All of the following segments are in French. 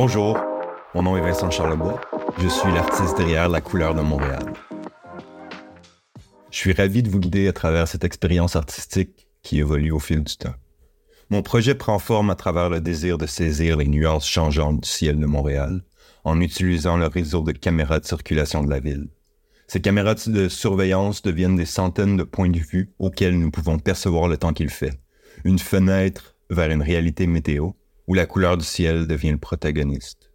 Bonjour, mon nom est Vincent Charlebois. Je suis l'artiste derrière La couleur de Montréal. Je suis ravi de vous guider à travers cette expérience artistique qui évolue au fil du temps. Mon projet prend forme à travers le désir de saisir les nuances changeantes du ciel de Montréal en utilisant le réseau de caméras de circulation de la ville. Ces caméras de surveillance deviennent des centaines de points de vue auxquels nous pouvons percevoir le temps qu'il fait. Une fenêtre vers une réalité météo où la couleur du ciel devient le protagoniste.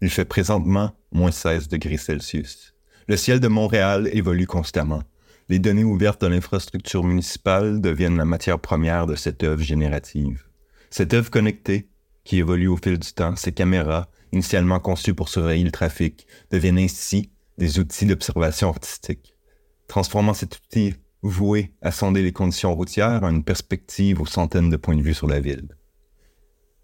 Il fait présentement moins 16 degrés Celsius. Le ciel de Montréal évolue constamment. Les données ouvertes de l'infrastructure municipale deviennent la matière première de cette œuvre générative. Cette œuvre connectée, qui évolue au fil du temps, ces caméras, initialement conçues pour surveiller le trafic, deviennent ainsi des outils d'observation artistique, transformant cet outil voué à sonder les conditions routières en une perspective aux centaines de points de vue sur la ville.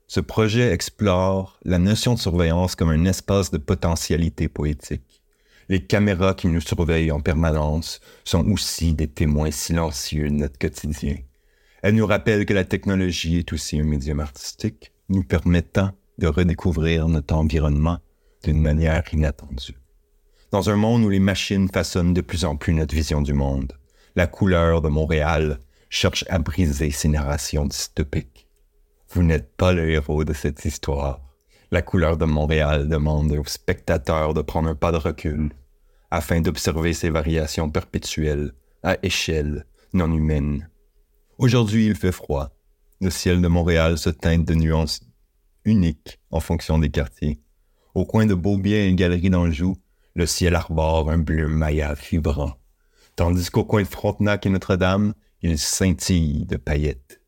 Ce projet explore la notion de surveillance comme un espace de potentialité poétique. Les caméras qui nous surveillent en permanence sont aussi des témoins silencieux de notre quotidien. Elles nous rappellent que la technologie est aussi un médium artistique, nous permettant de redécouvrir notre environnement d'une manière inattendue. Dans un monde où les machines façonnent de plus en plus notre vision du monde, la couleur de Montréal cherche à briser ces narrations dystopiques. Vous n'êtes pas le héros de cette histoire. La couleur de Montréal demande aux spectateurs de prendre un pas de recul afin d'observer ces variations perpétuelles à échelle non humaine. Aujourd'hui, il fait froid. Le ciel de Montréal se teinte de nuances uniques en fonction des quartiers. Au coin de Beaubien et Galerie d'Anjou, le ciel arbore un bleu maya vibrant, tandis qu'au coin de Frontenac et Notre-Dame, il scintille de paillettes.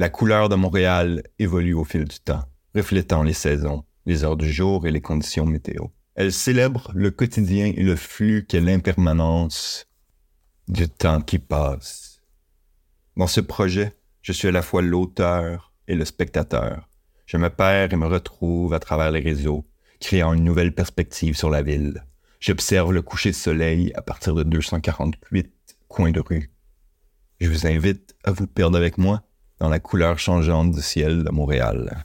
La couleur de Montréal évolue au fil du temps, reflétant les saisons, les heures du jour et les conditions météo. Elle célèbre le quotidien et le flux qu'est l'impermanence du temps qui passe. Dans ce projet, je suis à la fois l'auteur et le spectateur. Je me perds et me retrouve à travers les réseaux, créant une nouvelle perspective sur la ville. J'observe le coucher de soleil à partir de 248 coins de rue. Je vous invite à vous perdre avec moi dans la couleur changeante du ciel de Montréal.